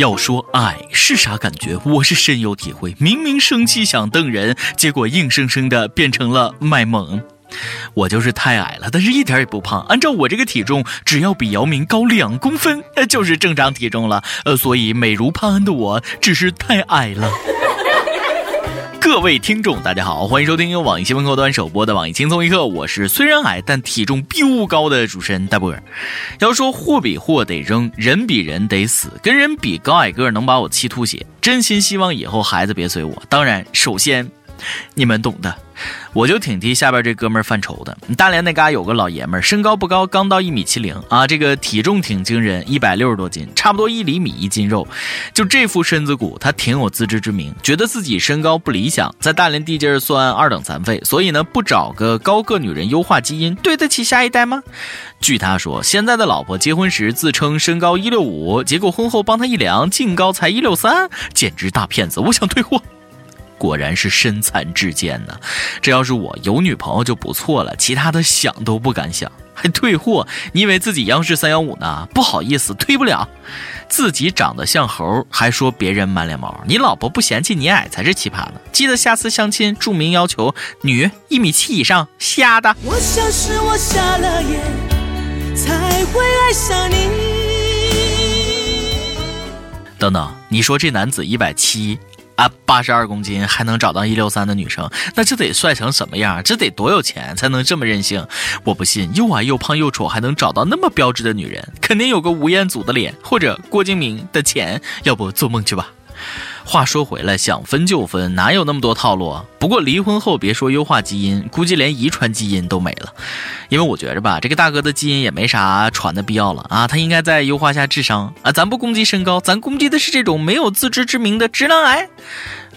要说矮是啥感觉，我是深有体会。明明生气想瞪人，结果硬生生的变成了卖萌。我就是太矮了，但是一点也不胖。按照我这个体重，只要比姚明高两公分，就是正常体重了。呃，所以美如潘安的我，只是太矮了。各位听众，大家好，欢迎收听由网易新闻客户端首播的《网易轻松一刻》，我是虽然矮但体重彪高的主持人大波儿。要说货比货得扔，人比人得死，跟人比高矮个能把我气吐血。真心希望以后孩子别随我。当然，首先。你们懂的，我就挺替下边这哥们儿犯愁的。大连那嘎有个老爷们儿，身高不高，刚到一米七零啊，这个体重挺惊人，一百六十多斤，差不多一厘米一斤肉。就这副身子骨，他挺有自知之明，觉得自己身高不理想，在大连地界算二等残废，所以呢，不找个高个女人优化基因，对得起下一代吗？据他说，现在的老婆结婚时自称身高一六五，结果婚后帮他一量，净高才一六三，简直大骗子！我想退货。果然是身残志坚呢，这要是我有女朋友就不错了，其他的想都不敢想，还退货？你以为自己央视三幺五呢？不好意思，退不了。自己长得像猴，还说别人满脸毛，你老婆不嫌弃你矮才是奇葩呢。记得下次相亲注明要求，女一米七以上，瞎的。我想是我瞎了眼，才会爱上你。等等，你说这男子一百七？啊，八十二公斤还能找到一六三的女生，那这得帅成什么样？这得多有钱才能这么任性？我不信，又矮又胖又丑还能找到那么标致的女人，肯定有个吴彦祖的脸或者郭敬明的钱。要不做梦去吧。话说回来，想分就分，哪有那么多套路啊？不过离婚后别说优化基因，估计连遗传基因都没了。因为我觉着吧，这个大哥的基因也没啥传的必要了啊，他应该再优化下智商啊。咱不攻击身高，咱攻击的是这种没有自知之明的直男癌。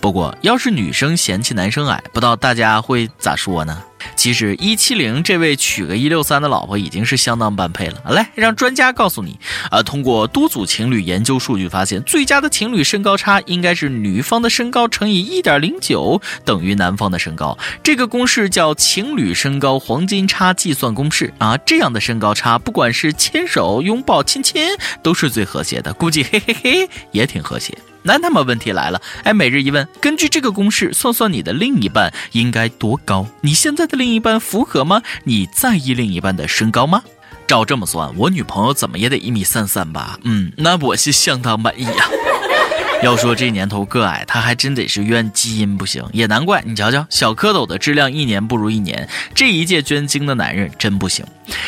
不过要是女生嫌弃男生矮，不知道大家会咋说呢？其实一七零这位娶个一六三的老婆已经是相当般配了。来，让专家告诉你啊，通过多组情侣研究数据发现，最佳的情侣身高差应该是女方的身高乘以一点零九等于男方的身高。这个公式叫情侣身高黄金差计算公式啊。这样的身高差，不管是牵手、拥抱、亲亲，都是最和谐的。估计嘿嘿嘿也挺和谐。那那么问题来了，哎，每日一问，根据这个公式算算你的另一半应该多高？你现在的另一半符合吗？你在意另一半的身高吗？照这么算，我女朋友怎么也得一米三三吧？嗯，那我是相当满意呀。要说这年头个矮，他还真得是怨基因不行，也难怪。你瞧瞧，小蝌蚪的质量一年不如一年，这一届捐精的男人真不行。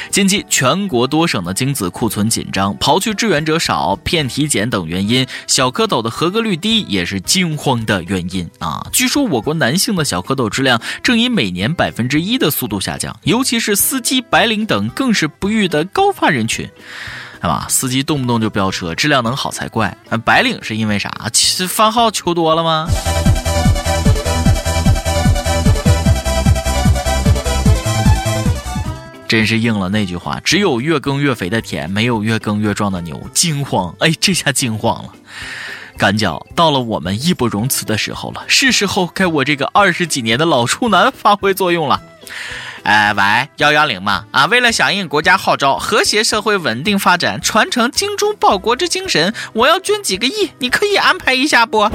近期全国多省的精子库存紧张，刨去志愿者少、骗体检等原因，小蝌蚪的合格率低也是惊慌的原因啊。据说我国男性的小蝌蚪质量正以每年百分之一的速度下降，尤其是司机、白领等更是不育的高发人群。是吧？司机动不动就飙车，质量能好才怪。白领是因为啥？其实番号求多了吗？真是应了那句话：只有越耕越肥的田，没有越耕越壮的牛。惊慌！哎，这下惊慌了。赶脚到了我们义不容辞的时候了，是时候该我这个二十几年的老处男发挥作用了。哎，喂，幺幺零嘛，啊，为了响应国家号召，和谐社会稳定发展，传承精忠报国之精神，我要捐几个亿，你可以安排一下不？我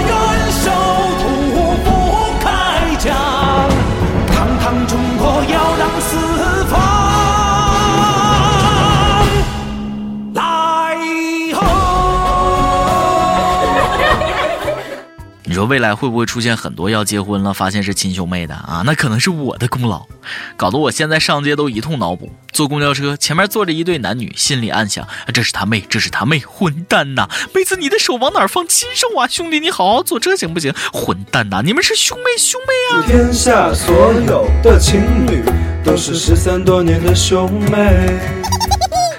愿守土不开疆，堂堂中国要你说未来会不会出现很多要结婚了，发现是亲兄妹的啊？那可能是我的功劳，搞得我现在上街都一通脑补。坐公交车，前面坐着一对男女，心里暗想：这是他妹，这是他妹，混蛋呐！妹子，你的手往哪放？亲手啊！兄弟，你好好坐车行不行？混蛋呐！你们是兄妹兄妹啊！天下所有的情侣都是失散多年的兄妹。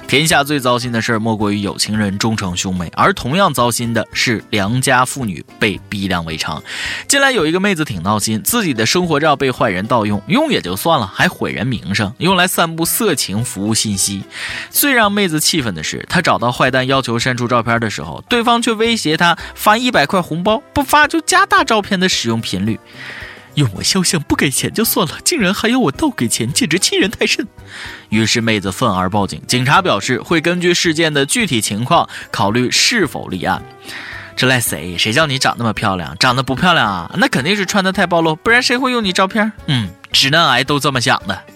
天下最糟心的事儿莫过于有情人终成兄妹，而同样糟心的是良家妇女被逼良为娼。近来有一个妹子挺闹心，自己的生活照被坏人盗用，用也就算了，还毁人名声，用来散布色情服务信息。最让妹子气愤的是，她找到坏蛋要求删除照片的时候，对方却威胁她发一百块红包，不发就加大照片的使用频率。用我肖像不给钱就算了，竟然还要我倒给钱，简直欺人太甚。于是妹子愤而报警，警察表示会根据事件的具体情况考虑是否立案。这赖谁？谁叫你长那么漂亮？长得不漂亮啊？那肯定是穿的太暴露，不然谁会用你照片？嗯，直男癌都这么想的。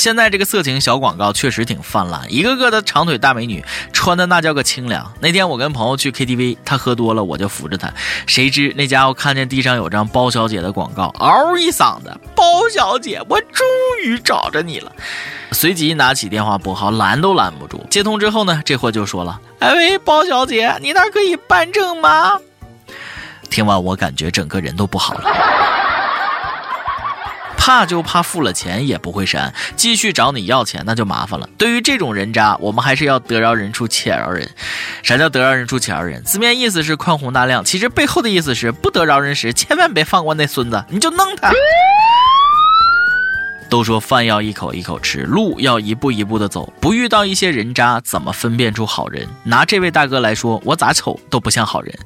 现在这个色情小广告确实挺泛滥，一个个的长腿大美女穿的那叫个清凉。那天我跟朋友去 KTV，他喝多了，我就扶着他，谁知那家伙看见地上有张包小姐的广告，嗷一嗓子：“包小姐，我终于找着你了！”随即拿起电话拨号，拦都拦不住。接通之后呢，这货就说了：“哎喂，包小姐，你那可以办证吗？”听完我感觉整个人都不好了。怕就怕付了钱也不会删，继续找你要钱那就麻烦了。对于这种人渣，我们还是要得饶人处且饶人。啥叫得饶人处且饶人？字面意思是宽宏大量，其实背后的意思是不得饶人时千万别放过那孙子，你就弄他。都说饭要一口一口吃，路要一步一步的走。不遇到一些人渣，怎么分辨出好人？拿这位大哥来说，我咋瞅都不像好人。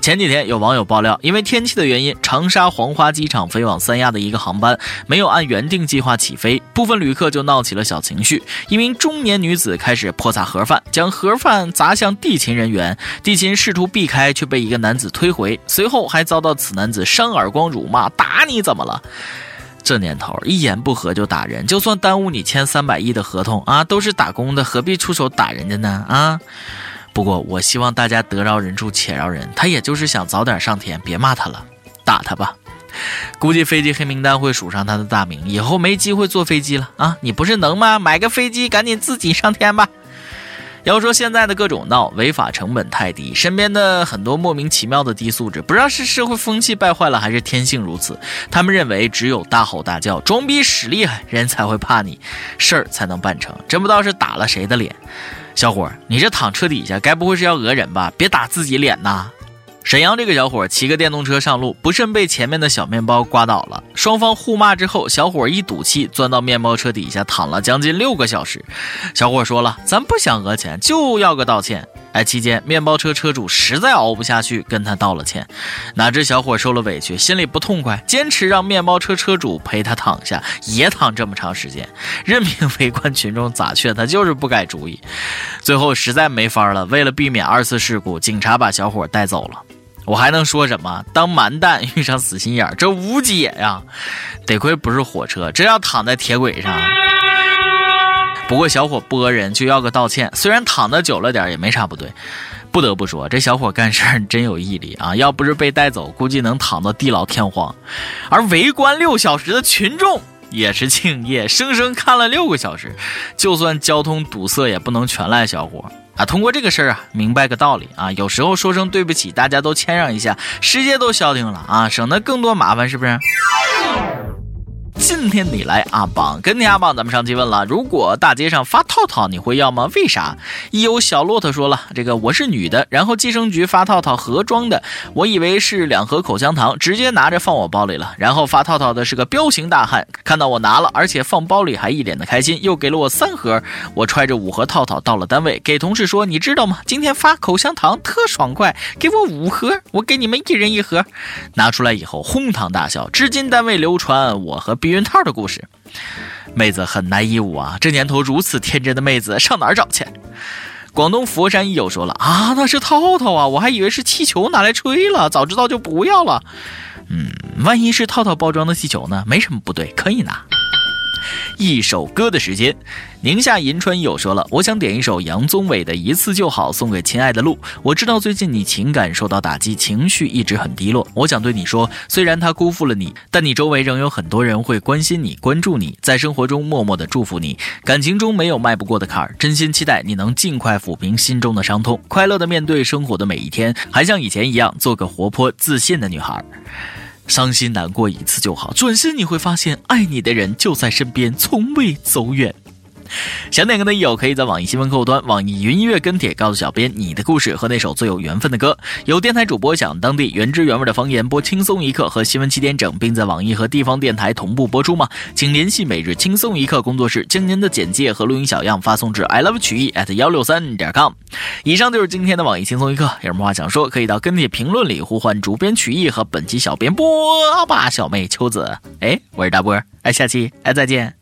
前几天有网友爆料，因为天气的原因，长沙黄花机场飞往三亚的一个航班没有按原定计划起飞，部分旅客就闹起了小情绪。一名中年女子开始泼洒盒饭，将盒饭砸向地勤人员，地勤试图避开，却被一个男子推回，随后还遭到此男子扇耳光、辱骂：“打你怎么了？”这年头，一言不合就打人，就算耽误你签三百亿的合同啊，都是打工的，何必出手打人家呢？啊！不过我希望大家得饶人处且饶人，他也就是想早点上天，别骂他了，打他吧。估计飞机黑名单会署上他的大名，以后没机会坐飞机了啊！你不是能吗？买个飞机，赶紧自己上天吧。要说现在的各种闹，违法成本太低，身边的很多莫名其妙的低素质，不知道是社会风气败坏了，还是天性如此。他们认为只有大吼大叫、装逼使厉害，人才会怕你，事儿才能办成。真不知道是打了谁的脸。小伙，你这躺车底下，该不会是要讹人吧？别打自己脸呐！沈阳这个小伙骑个电动车上路，不慎被前面的小面包刮倒了。双方互骂之后，小伙一赌气，钻到面包车底下躺了将近六个小时。小伙说了：“咱不想讹钱，就要个道歉。”哎，期间面包车车主实在熬不下去，跟他道了歉。哪知小伙受了委屈，心里不痛快，坚持让面包车车主陪他躺下，也躺这么长时间。任凭围观群众咋劝，他就是不改主意。最后实在没法了，为了避免二次事故，警察把小伙带走了。我还能说什么？当蛮蛋遇上死心眼儿，这无解呀！得亏不是火车，这要躺在铁轨上。不过小伙不讹人，就要个道歉。虽然躺的久了点，也没啥不对。不得不说，这小伙干事儿真有毅力啊！要不是被带走，估计能躺到地老天荒。而围观六小时的群众也是敬业，生生看了六个小时。就算交通堵塞，也不能全赖小伙。啊，通过这个事儿啊，明白个道理啊，有时候说声对不起，大家都谦让一下，世界都消停了啊，省得更多麻烦，是不是？今天你来阿榜，跟你阿榜，咱们上期问了，如果大街上发套套，你会要吗？为啥？一有小骆驼说了，这个我是女的，然后计生局发套套盒装的，我以为是两盒口香糖，直接拿着放我包里了。然后发套套的是个彪形大汉，看到我拿了，而且放包里还一脸的开心，又给了我三盒。我揣着五盒套套到了单位，给同事说，你知道吗？今天发口香糖特爽快，给我五盒，我给你们一人一盒。拿出来以后哄堂大笑，至今单位流传我和避套的故事。妹子很难义务啊！这年头如此天真的妹子上哪儿找去？广东佛山一友说了啊，那是套套啊，我还以为是气球拿来吹了，早知道就不要了。嗯，万一是套套包装的气球呢？没什么不对，可以拿。一首歌的时间，宁夏银川友说了，我想点一首杨宗纬的《一次就好》，送给亲爱的路。我知道最近你情感受到打击，情绪一直很低落。我想对你说，虽然他辜负了你，但你周围仍有很多人会关心你、关注你，在生活中默默的祝福你。感情中没有迈不过的坎儿，真心期待你能尽快抚平心中的伤痛，快乐的面对生活的每一天，还像以前一样做个活泼自信的女孩。伤心难过一次就好，转身你会发现，爱你的人就在身边，从未走远。想点歌的友可以在网易新闻客户端、网易云音乐跟帖告诉小编你的故事和那首最有缘分的歌。有电台主播想当地原汁原味的方言播轻松一刻和新闻七点整，并在网易和地方电台同步播出吗？请联系每日轻松一刻工作室，将您的简介和录音小样发送至 i love 曲艺 at 幺六三点 com。以上就是今天的网易轻松一刻，有什么话想说，可以到跟帖评论里呼唤主编曲艺和本期小编波吧小妹秋子。哎，我是大波，哎，下期哎再见。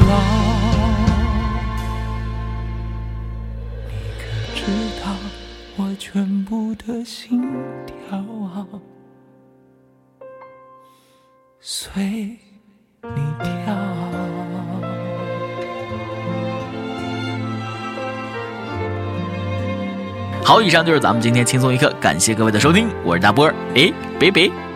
全部的心跳随你跳。好，以上就是咱们今天轻松一刻，感谢各位的收听，我是大波儿，哎，拜拜。